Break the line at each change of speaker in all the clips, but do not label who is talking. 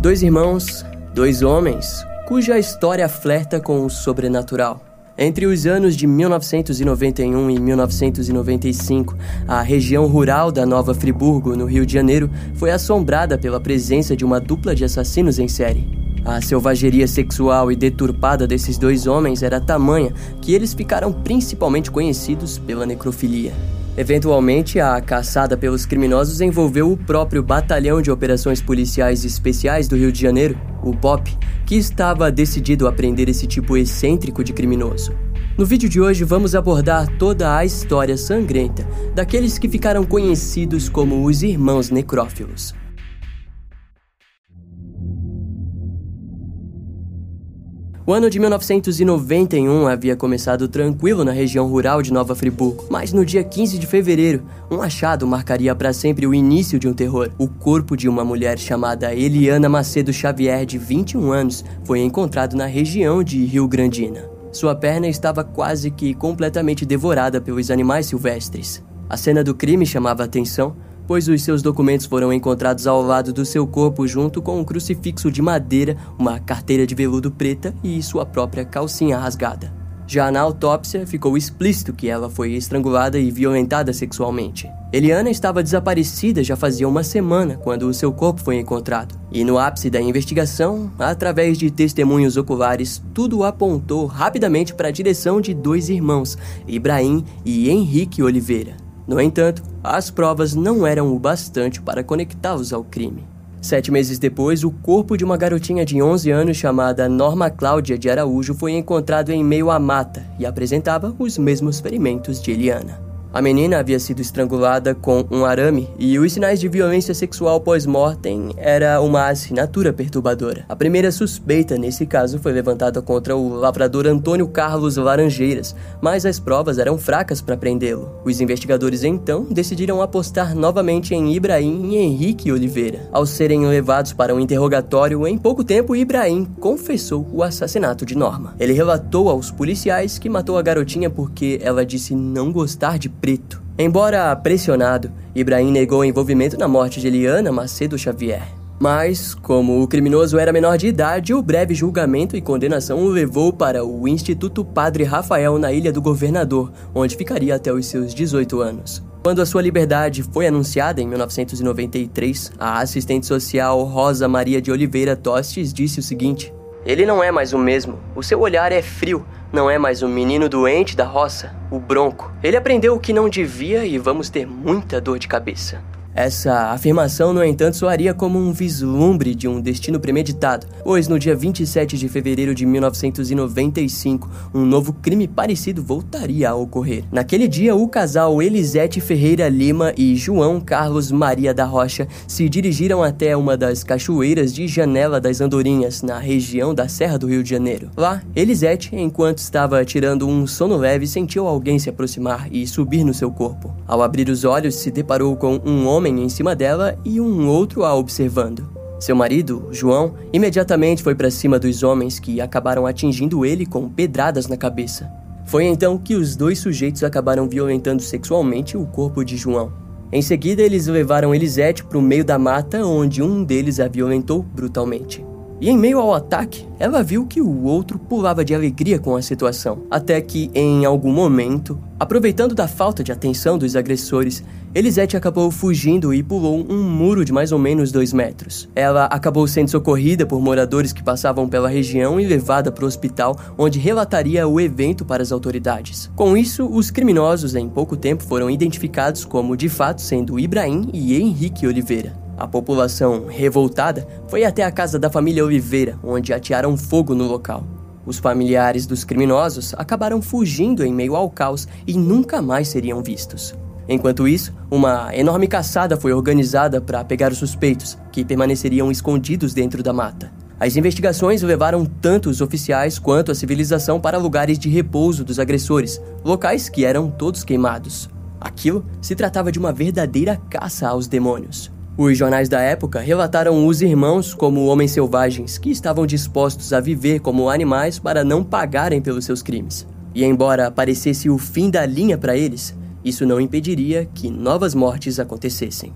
Dois irmãos, dois homens, cuja história flerta com o sobrenatural. Entre os anos de 1991 e 1995, a região rural da Nova Friburgo, no Rio de Janeiro, foi assombrada pela presença de uma dupla de assassinos em série. A selvageria sexual e deturpada desses dois homens era tamanha que eles ficaram principalmente conhecidos pela necrofilia. Eventualmente, a caçada pelos criminosos envolveu o próprio Batalhão de Operações Policiais Especiais do Rio de Janeiro, o BOP, que estava decidido a prender esse tipo excêntrico de criminoso. No vídeo de hoje vamos abordar toda a história sangrenta daqueles que ficaram conhecidos como os Irmãos Necrófilos. O ano de 1991 havia começado tranquilo na região rural de Nova Friburgo, mas no dia 15 de fevereiro, um achado marcaria para sempre o início de um terror. O corpo de uma mulher chamada Eliana Macedo Xavier, de 21 anos, foi encontrado na região de Rio Grandina. Sua perna estava quase que completamente devorada pelos animais silvestres. A cena do crime chamava a atenção, pois os seus documentos foram encontrados ao lado do seu corpo junto com um crucifixo de madeira, uma carteira de veludo preta e sua própria calcinha rasgada. Já na autópsia, ficou explícito que ela foi estrangulada e violentada sexualmente. Eliana estava desaparecida já fazia uma semana quando o seu corpo foi encontrado. E no ápice da investigação, através de testemunhos oculares, tudo apontou rapidamente para a direção de dois irmãos, Ibrahim e Henrique Oliveira. No entanto, as provas não eram o bastante para conectá-los ao crime. Sete meses depois, o corpo de uma garotinha de 11 anos chamada Norma Cláudia de Araújo foi encontrado em meio à mata e apresentava os mesmos ferimentos de Eliana. A menina havia sido estrangulada com um arame e os sinais de violência sexual pós-mortem era uma assinatura perturbadora. A primeira suspeita nesse caso foi levantada contra o lavrador Antônio Carlos Laranjeiras, mas as provas eram fracas para prendê-lo. Os investigadores então decidiram apostar novamente em Ibrahim e Henrique Oliveira. Ao serem levados para um interrogatório, em pouco tempo Ibrahim confessou o assassinato de Norma. Ele relatou aos policiais que matou a garotinha porque ela disse não gostar de preto. Embora pressionado, Ibrahim negou envolvimento na morte de Eliana Macedo Xavier. Mas, como o criminoso era menor de idade, o breve julgamento e condenação o levou para o Instituto Padre Rafael na Ilha do Governador, onde ficaria até os seus 18 anos. Quando a sua liberdade foi anunciada em 1993, a assistente social Rosa Maria de Oliveira Tostes disse o seguinte: Ele não é mais o mesmo. O seu olhar é frio, não é mais o menino doente da roça, o bronco. Ele aprendeu o que não devia e vamos ter muita dor de cabeça. Essa afirmação, no entanto, soaria como um vislumbre de um destino premeditado, pois no dia 27 de fevereiro de 1995, um novo crime parecido voltaria a ocorrer. Naquele dia, o casal Elisete Ferreira Lima e João Carlos Maria da Rocha se dirigiram até uma das cachoeiras de Janela das Andorinhas, na região da Serra do Rio de Janeiro. Lá, Elisete, enquanto estava tirando um sono leve, sentiu alguém se aproximar e subir no seu corpo. Ao abrir os olhos, se deparou com um homem homem em cima dela e um outro a observando. Seu marido, João, imediatamente foi para cima dos homens que acabaram atingindo ele com pedradas na cabeça. Foi então que os dois sujeitos acabaram violentando sexualmente o corpo de João. Em seguida, eles levaram Elisete para o meio da mata, onde um deles a violentou brutalmente. E em meio ao ataque, ela viu que o outro pulava de alegria com a situação, até que, em algum momento, aproveitando da falta de atenção dos agressores, Elisete acabou fugindo e pulou um muro de mais ou menos dois metros. Ela acabou sendo socorrida por moradores que passavam pela região e levada para o hospital, onde relataria o evento para as autoridades. Com isso, os criminosos em pouco tempo foram identificados como de fato sendo Ibrahim e Henrique Oliveira. A população, revoltada, foi até a casa da família Oliveira, onde atearam fogo no local. Os familiares dos criminosos acabaram fugindo em meio ao caos e nunca mais seriam vistos. Enquanto isso, uma enorme caçada foi organizada para pegar os suspeitos, que permaneceriam escondidos dentro da mata. As investigações levaram tanto os oficiais quanto a civilização para lugares de repouso dos agressores, locais que eram todos queimados. Aquilo se tratava de uma verdadeira caça aos demônios. Os jornais da época relataram os irmãos como homens selvagens que estavam dispostos a viver como animais para não pagarem pelos seus crimes. E embora parecesse o fim da linha para eles, isso não impediria que novas mortes acontecessem.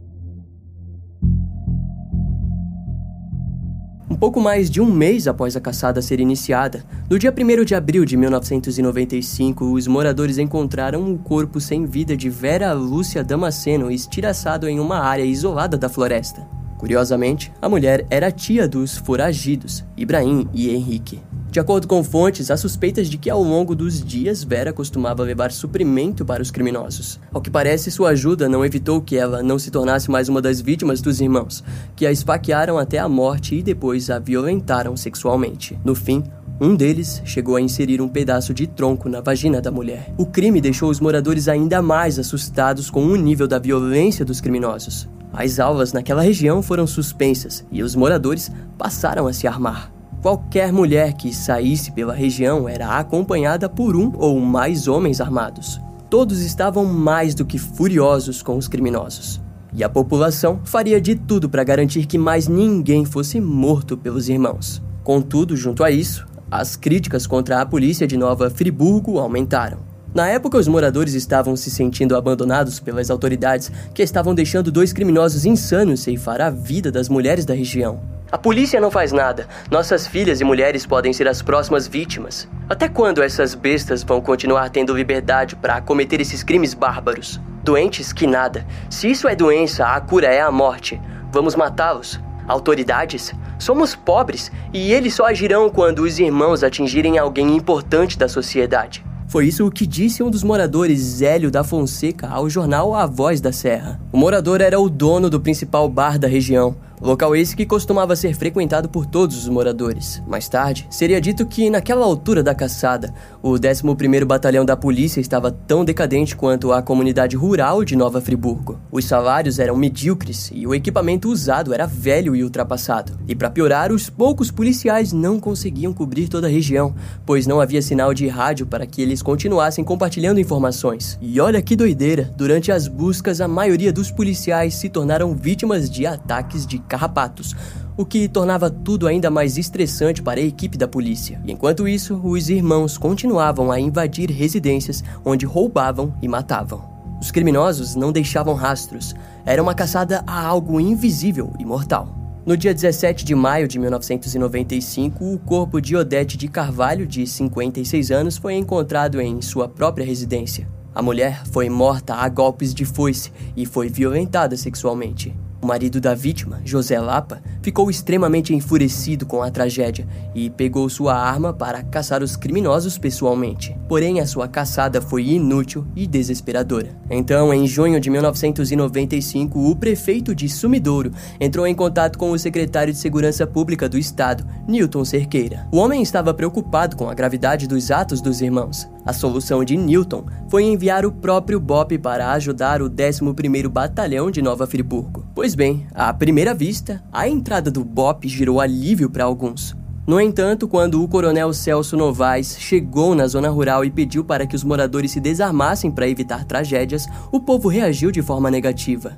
Um pouco mais de um mês após a caçada ser iniciada, no dia 1 de abril de 1995, os moradores encontraram o corpo sem vida de Vera Lúcia Damasceno estiraçado em uma área isolada da floresta. Curiosamente, a mulher era tia dos foragidos, Ibrahim e Henrique. De acordo com fontes, há suspeitas de que ao longo dos dias Vera costumava levar suprimento para os criminosos. Ao que parece, sua ajuda não evitou que ela não se tornasse mais uma das vítimas dos irmãos, que a esfaquearam até a morte e depois a violentaram sexualmente. No fim, um deles chegou a inserir um pedaço de tronco na vagina da mulher. O crime deixou os moradores ainda mais assustados com o nível da violência dos criminosos. As aulas naquela região foram suspensas e os moradores passaram a se armar. Qualquer mulher que saísse pela região era acompanhada por um ou mais homens armados. Todos estavam mais do que furiosos com os criminosos. E a população faria de tudo para garantir que mais ninguém fosse morto pelos irmãos. Contudo, junto a isso, as críticas contra a polícia de Nova Friburgo aumentaram. Na época, os moradores estavam se sentindo abandonados pelas autoridades que estavam deixando dois criminosos insanos ceifar a vida das mulheres da região. A polícia não faz nada. Nossas filhas e mulheres podem ser as próximas vítimas. Até quando essas bestas vão continuar tendo liberdade para cometer esses crimes bárbaros? Doentes que nada. Se isso é doença, a cura é a morte. Vamos matá-los. Autoridades? Somos pobres e eles só agirão quando os irmãos atingirem alguém importante da sociedade. Foi isso o que disse um dos moradores, Zélio da Fonseca, ao jornal A Voz da Serra. O morador era o dono do principal bar da região, Local esse que costumava ser frequentado por todos os moradores. Mais tarde, seria dito que, naquela altura da caçada, o 11º Batalhão da Polícia estava tão decadente quanto a comunidade rural de Nova Friburgo. Os salários eram medíocres e o equipamento usado era velho e ultrapassado. E para piorar, os poucos policiais não conseguiam cobrir toda a região, pois não havia sinal de rádio para que eles continuassem compartilhando informações. E olha que doideira, durante as buscas, a maioria dos policiais se tornaram vítimas de ataques de carrapatos, o que tornava tudo ainda mais estressante para a equipe da polícia. Enquanto isso, os irmãos continuavam a invadir residências onde roubavam e matavam. Os criminosos não deixavam rastros, era uma caçada a algo invisível e mortal. No dia 17 de maio de 1995, o corpo de Odete de Carvalho, de 56 anos, foi encontrado em sua própria residência. A mulher foi morta a golpes de foice e foi violentada sexualmente. O marido da vítima, José Lapa, ficou extremamente enfurecido com a tragédia e pegou sua arma para caçar os criminosos pessoalmente. Porém, a sua caçada foi inútil e desesperadora. Então, em junho de 1995, o prefeito de Sumidouro entrou em contato com o secretário de Segurança Pública do Estado, Newton Cerqueira. O homem estava preocupado com a gravidade dos atos dos irmãos. A solução de Newton foi enviar o próprio BOP para ajudar o 11º Batalhão de Nova Friburgo. Pois bem, à primeira vista, a entrada do BOP gerou alívio para alguns. No entanto, quando o coronel Celso Novaes chegou na zona rural e pediu para que os moradores se desarmassem para evitar tragédias, o povo reagiu de forma negativa.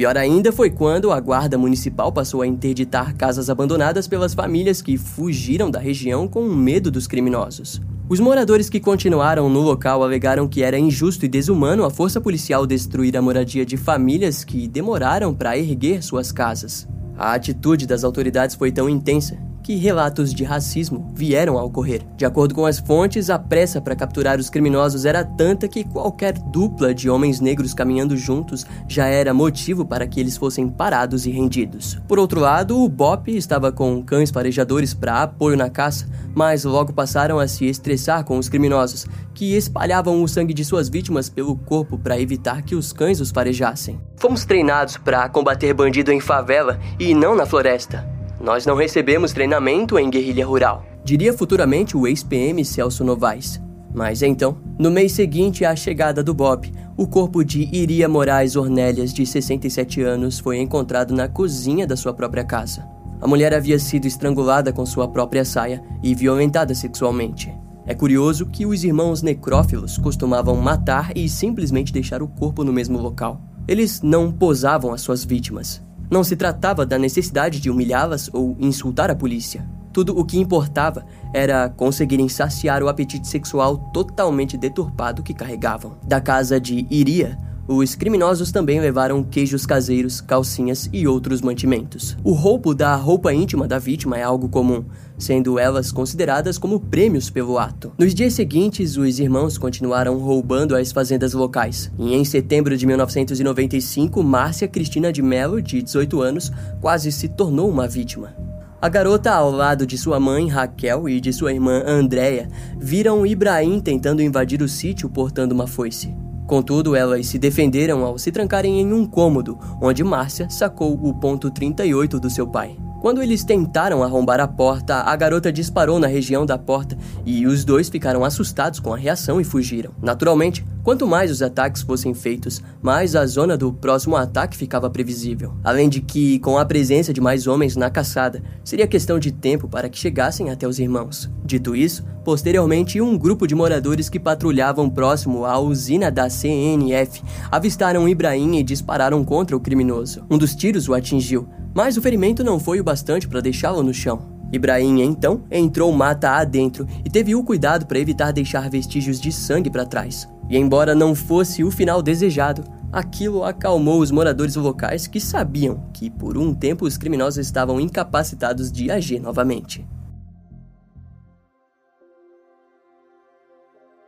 Pior ainda foi quando a guarda municipal passou a interditar casas abandonadas pelas famílias que fugiram da região com medo dos criminosos. Os moradores que continuaram no local alegaram que era injusto e desumano a força policial destruir a moradia de famílias que demoraram para erguer suas casas. A atitude das autoridades foi tão intensa que relatos de racismo vieram a ocorrer. De acordo com as fontes, a pressa para capturar os criminosos era tanta que qualquer dupla de homens negros caminhando juntos já era motivo para que eles fossem parados e rendidos. Por outro lado, o BOP estava com cães farejadores para apoio na caça, mas logo passaram a se estressar com os criminosos, que espalhavam o sangue de suas vítimas pelo corpo para evitar que os cães os farejassem. Fomos treinados para combater bandido em favela e não na floresta. Nós não recebemos treinamento em guerrilha rural, diria futuramente o ex-PM Celso Novaes. Mas então, no mês seguinte à chegada do Bob, o corpo de Iria Moraes Ornélias, de 67 anos, foi encontrado na cozinha da sua própria casa. A mulher havia sido estrangulada com sua própria saia e violentada sexualmente. É curioso que os irmãos necrófilos costumavam matar e simplesmente deixar o corpo no mesmo local. Eles não posavam as suas vítimas, não se tratava da necessidade de humilhá-las ou insultar a polícia. Tudo o que importava era conseguirem saciar o apetite sexual totalmente deturpado que carregavam. Da casa de Iria, os criminosos também levaram queijos caseiros, calcinhas e outros mantimentos. O roubo da roupa íntima da vítima é algo comum, sendo elas consideradas como prêmios pelo ato. Nos dias seguintes, os irmãos continuaram roubando as fazendas locais. E em setembro de 1995, Márcia Cristina de Mello, de 18 anos, quase se tornou uma vítima. A garota, ao lado de sua mãe, Raquel, e de sua irmã, Andréia, viram Ibrahim tentando invadir o sítio portando uma foice. Contudo, elas se defenderam ao se trancarem em um cômodo, onde Márcia sacou o ponto 38 do seu pai. Quando eles tentaram arrombar a porta, a garota disparou na região da porta e os dois ficaram assustados com a reação e fugiram. Naturalmente, quanto mais os ataques fossem feitos, mais a zona do próximo ataque ficava previsível. Além de que, com a presença de mais homens na caçada, seria questão de tempo para que chegassem até os irmãos. Dito isso, posteriormente um grupo de moradores que patrulhavam próximo à usina da CNF avistaram Ibrahim e dispararam contra o criminoso. Um dos tiros o atingiu, mas o ferimento não foi o bastante para deixá-lo no chão. Ibrahim então entrou mata adentro e teve o cuidado para evitar deixar vestígios de sangue para trás. E embora não fosse o final desejado, aquilo acalmou os moradores locais que sabiam que por um tempo os criminosos estavam incapacitados de agir novamente.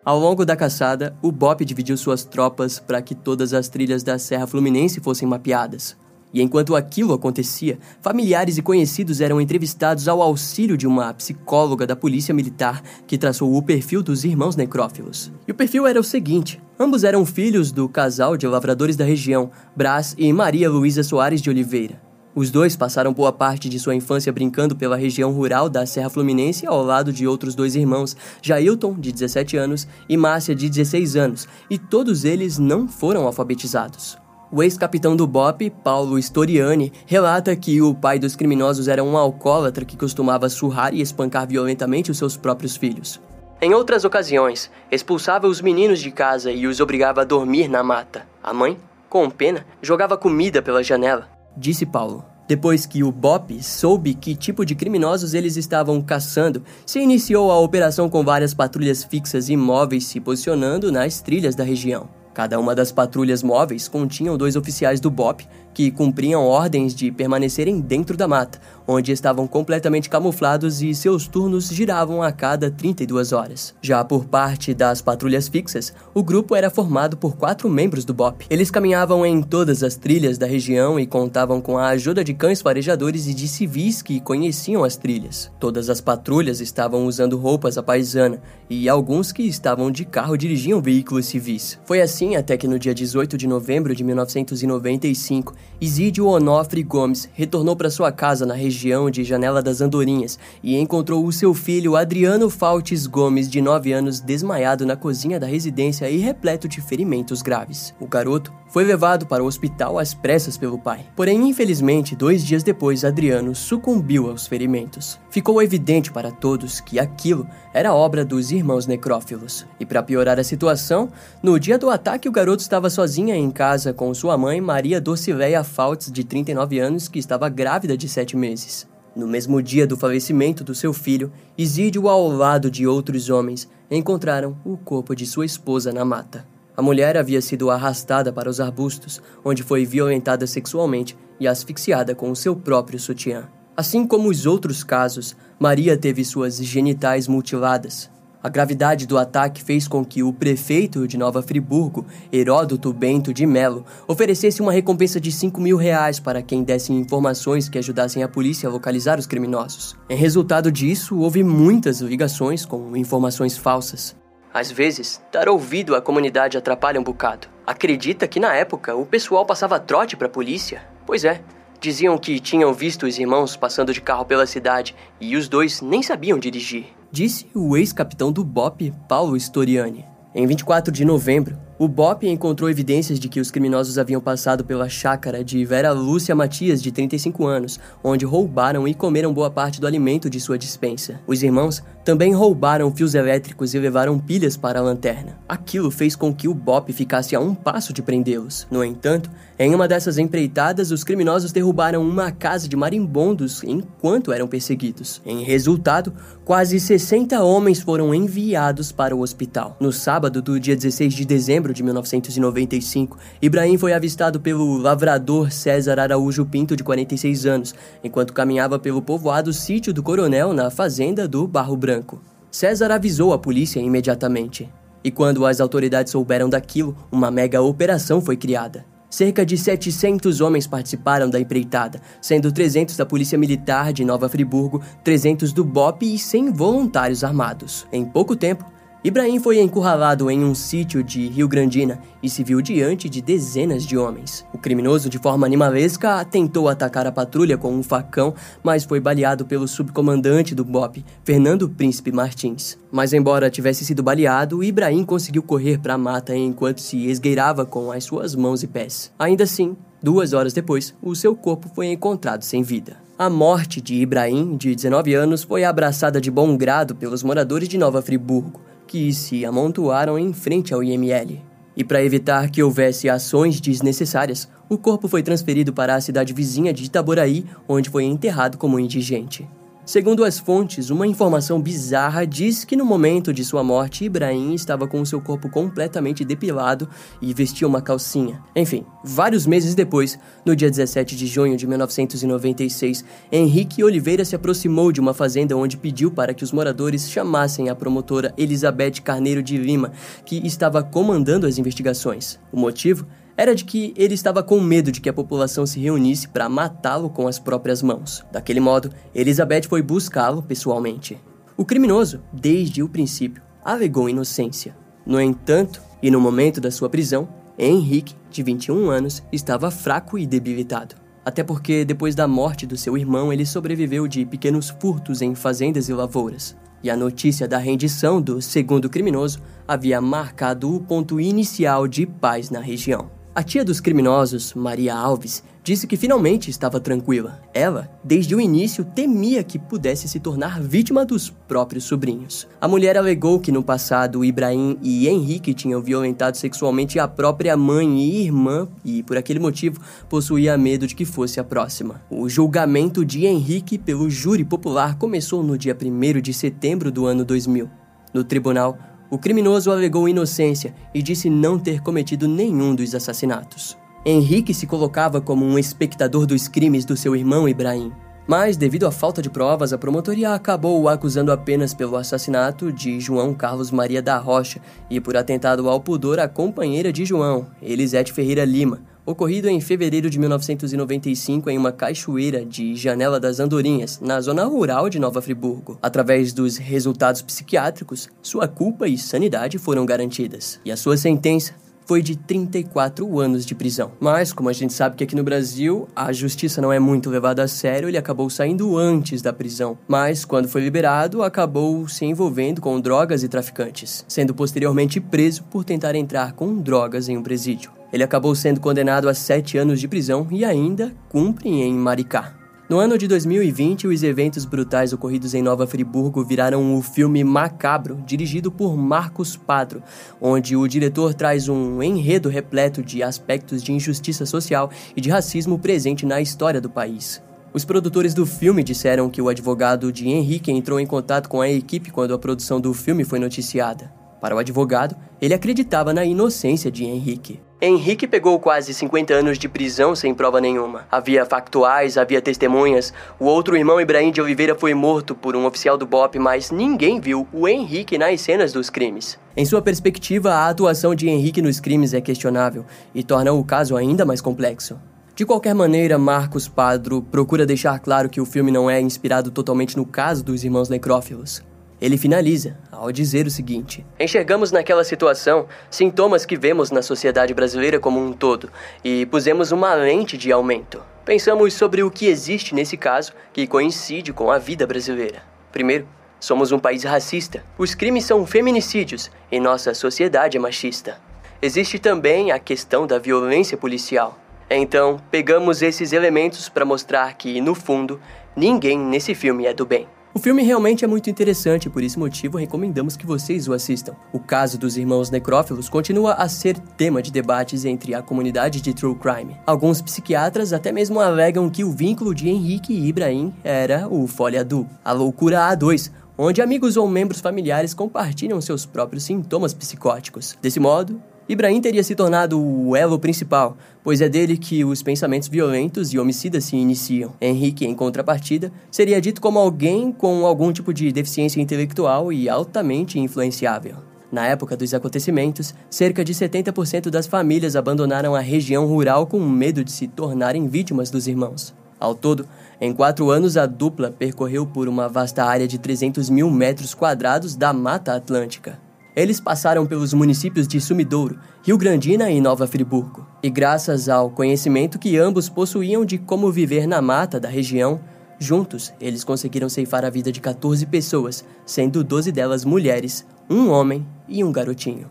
Ao longo da caçada, o BOP dividiu suas tropas para que todas as trilhas da Serra Fluminense fossem mapeadas. E enquanto aquilo acontecia, familiares e conhecidos eram entrevistados ao auxílio de uma psicóloga da Polícia Militar que traçou o perfil dos irmãos necrófilos. E o perfil era o seguinte: ambos eram filhos do casal de lavradores da região, Brás e Maria Luísa Soares de Oliveira. Os dois passaram boa parte de sua infância brincando pela região rural da Serra Fluminense ao lado de outros dois irmãos, Jailton, de 17 anos, e Márcia, de 16 anos, e todos eles não foram alfabetizados. O ex-capitão do BOP, Paulo Storiani, relata que o pai dos criminosos era um alcoólatra que costumava surrar e espancar violentamente os seus próprios filhos. Em outras ocasiões, expulsava os meninos de casa e os obrigava a dormir na mata. A mãe, com pena, jogava comida pela janela, disse Paulo. Depois que o BOP soube que tipo de criminosos eles estavam caçando, se iniciou a operação com várias patrulhas fixas e móveis se posicionando nas trilhas da região. Cada uma das patrulhas móveis continham dois oficiais do BOP que cumpriam ordens de permanecerem dentro da mata, onde estavam completamente camuflados e seus turnos giravam a cada 32 horas. Já por parte das patrulhas fixas, o grupo era formado por quatro membros do BOP. Eles caminhavam em todas as trilhas da região e contavam com a ajuda de cães farejadores e de civis que conheciam as trilhas. Todas as patrulhas estavam usando roupas à paisana e alguns que estavam de carro dirigiam veículos civis. Foi assim até que no dia 18 de novembro de 1995, Isídio Onofre Gomes retornou para sua casa na região de Janela das Andorinhas e encontrou o seu filho Adriano Faltes Gomes, de 9 anos, desmaiado na cozinha da residência e repleto de ferimentos graves. O garoto foi levado para o hospital às pressas pelo pai. Porém, infelizmente, dois dias depois, Adriano sucumbiu aos ferimentos. Ficou evidente para todos que aquilo era obra dos irmãos necrófilos. E para piorar a situação, no dia do ataque, o garoto estava sozinha em casa com sua mãe, Maria Docileia Faltz, de 39 anos, que estava grávida de 7 meses. No mesmo dia do falecimento do seu filho, Isídio, ao lado de outros homens, encontraram o corpo de sua esposa na mata. A mulher havia sido arrastada para os arbustos, onde foi violentada sexualmente e asfixiada com o seu próprio sutiã. Assim como os outros casos, Maria teve suas genitais mutiladas. A gravidade do ataque fez com que o prefeito de Nova Friburgo, Heródoto Bento de Melo, oferecesse uma recompensa de 5 mil reais para quem desse informações que ajudassem a polícia a localizar os criminosos. Em resultado disso, houve muitas ligações com informações falsas. Às vezes, dar ouvido à comunidade atrapalha um bocado. Acredita que na época o pessoal passava trote para a polícia? Pois é, diziam que tinham visto os irmãos passando de carro pela cidade e os dois nem sabiam dirigir. Disse o ex-capitão do BOP, Paulo Storiani. Em 24 de novembro, o BOP encontrou evidências de que os criminosos haviam passado pela chácara de Vera Lúcia Matias, de 35 anos, onde roubaram e comeram boa parte do alimento de sua dispensa. Os irmãos também roubaram fios elétricos e levaram pilhas para a lanterna. Aquilo fez com que o BOP ficasse a um passo de prendê-los. No entanto, Em uma dessas empreitadas, os criminosos derrubaram uma casa de marimbondos enquanto eram perseguidos. Em resultado, quase 60 homens foram enviados para o hospital. No sábado do dia 16 de dezembro de 1995, Ibrahim foi avistado pelo lavrador César Araújo Pinto, de 46 anos, enquanto caminhava pelo povoado Sítio do Coronel na fazenda do Barro Branco. César avisou a polícia imediatamente. E quando as autoridades souberam daquilo, uma mega operação foi criada. Cerca de 700 homens participaram da empreitada, sendo 300 da Polícia Militar de Nova Friburgo, 300 do BOP e 100 voluntários armados. Em pouco tempo, Ibrahim foi encurralado em um sítio de Rio Grandina e se viu diante de dezenas de homens. O criminoso, de forma animalesca, tentou atacar a patrulha com um facão, mas foi baleado pelo subcomandante do BOP, Fernando Príncipe Martins. Mas, embora tivesse sido baleado, Ibrahim conseguiu correr para a mata enquanto se esgueirava com as suas mãos e pés. Ainda assim, duas horas depois, o seu corpo foi encontrado sem vida. A morte de Ibrahim, de 19 anos, foi abraçada de bom grado pelos moradores de Nova Friburgo que se amontoaram em frente ao IML. E para evitar que houvesse ações desnecessárias, o corpo foi transferido para a cidade vizinha de Itaboraí, onde foi enterrado como indigente. Segundo as fontes, uma informação bizarra diz que no momento de sua morte, Ibrahim estava com seu corpo completamente depilado e vestia uma calcinha. Enfim, vários meses depois, no dia 17 de junho de 1996, Henrique Oliveira se aproximou de uma fazenda onde pediu para que os moradores chamassem a promotora Elizabeth Carneiro de Lima, que estava comandando as investigações. O motivo? Era de que ele estava com medo de que a população se reunisse para matá-lo com as próprias mãos. Daquele modo, Elizabeth foi buscá-lo pessoalmente. O criminoso, desde o princípio, alegou inocência. No entanto, e no momento da sua prisão, Henrique, de 21 anos, estava fraco e debilitado. Até porque, depois da morte do seu irmão, ele sobreviveu de pequenos furtos em fazendas e lavouras. E a notícia da rendição do segundo criminoso havia marcado o ponto inicial de paz na região. A tia dos criminosos, Maria Alves, disse que finalmente estava tranquila. Ela, desde o início, temia que pudesse se tornar vítima dos próprios sobrinhos. A mulher alegou que no passado Ibrahim e Henrique tinham violentado sexualmente a própria mãe e irmã e, por aquele motivo, possuía medo de que fosse a próxima. O julgamento de Henrique pelo júri popular começou no dia 1 de setembro do ano 2000. No tribunal, o criminoso alegou inocência e disse não ter cometido nenhum dos assassinatos. Henrique se colocava como um espectador dos crimes do seu irmão Ibrahim. Mas, devido à falta de provas, a promotoria acabou o acusando apenas pelo assassinato de João Carlos Maria da Rocha e por atentado ao pudor à companheira de João, Elisete Ferreira Lima, ocorrido em fevereiro de 1995 em uma cachoeira de Janela das Andorinhas, na zona rural de Nova Friburgo. Através dos resultados psiquiátricos, sua culpa e sanidade foram garantidas, e a sua sentença foi de 34 anos de prisão. Mas, como a gente sabe que aqui no Brasil a justiça não é muito levada a sério, ele acabou saindo antes da prisão. Mas, quando foi liberado, acabou se envolvendo com drogas e traficantes, sendo posteriormente preso por tentar entrar com drogas em um presídio. Ele acabou sendo condenado a sete anos de prisão e ainda cumpre em Maricá. No ano de 2020, os eventos brutais ocorridos em Nova Friburgo viraram o filme Macabro, dirigido por Marcos Padro, onde o diretor traz um enredo repleto de aspectos de injustiça social e de racismo presente na história do país. Os produtores do filme disseram que o advogado de Henrique entrou em contato com a equipe quando a produção do filme foi noticiada. Para o advogado, ele acreditava na inocência de Henrique. Henrique pegou quase 50 anos de prisão sem prova nenhuma. Havia factuais, havia testemunhas. O outro irmão Ibrahim de Oliveira foi morto por um oficial do BOP, mas ninguém viu o Henrique nas cenas dos crimes. Em sua perspectiva, a atuação de Henrique nos crimes é questionável e torna o caso ainda mais complexo. De qualquer maneira, Marcos Padro procura deixar claro que o filme não é inspirado totalmente no caso dos irmãos necrófilos. Ele finaliza ao dizer o seguinte: Enxergamos naquela situação sintomas que vemos na sociedade brasileira como um todo e pusemos uma lente de aumento. Pensamos sobre o que existe nesse caso que coincide com a vida brasileira. Primeiro, somos um país racista. Os crimes são feminicídios e nossa sociedade é machista. Existe também a questão da violência policial. Então, pegamos esses elementos para mostrar que, no fundo, ninguém nesse filme é do bem. O filme realmente é muito interessante, por esse motivo recomendamos que vocês o assistam. O caso dos irmãos necrófilos continua a ser tema de debates entre a comunidade de true crime. Alguns psiquiatras até mesmo alegam que o vínculo de Henrique e Ibrahim era o Folha Du, a loucura A2, onde amigos ou membros familiares compartilham seus próprios sintomas psicóticos. Desse modo, Ibrahim teria se tornado o elo principal, pois é dele que os pensamentos violentos e homicidas se iniciam. Henrique, em contrapartida, seria dito como alguém com algum tipo de deficiência intelectual e altamente influenciável. Na época dos acontecimentos, cerca de 70% das famílias abandonaram a região rural com medo de se tornarem vítimas dos irmãos. Ao todo, em quatro anos, a dupla percorreu por uma vasta área de 300 mil metros quadrados da Mata Atlântica. Eles passaram pelos municípios de Sumidouro, Rio Grandina e Nova Friburgo. E graças ao conhecimento que ambos possuíam de como viver na mata da região, juntos eles conseguiram ceifar a vida de 14 pessoas, sendo 12 delas mulheres, um homem e um garotinho.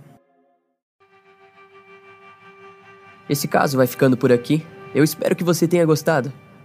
Esse caso vai ficando por aqui. Eu espero que você tenha gostado.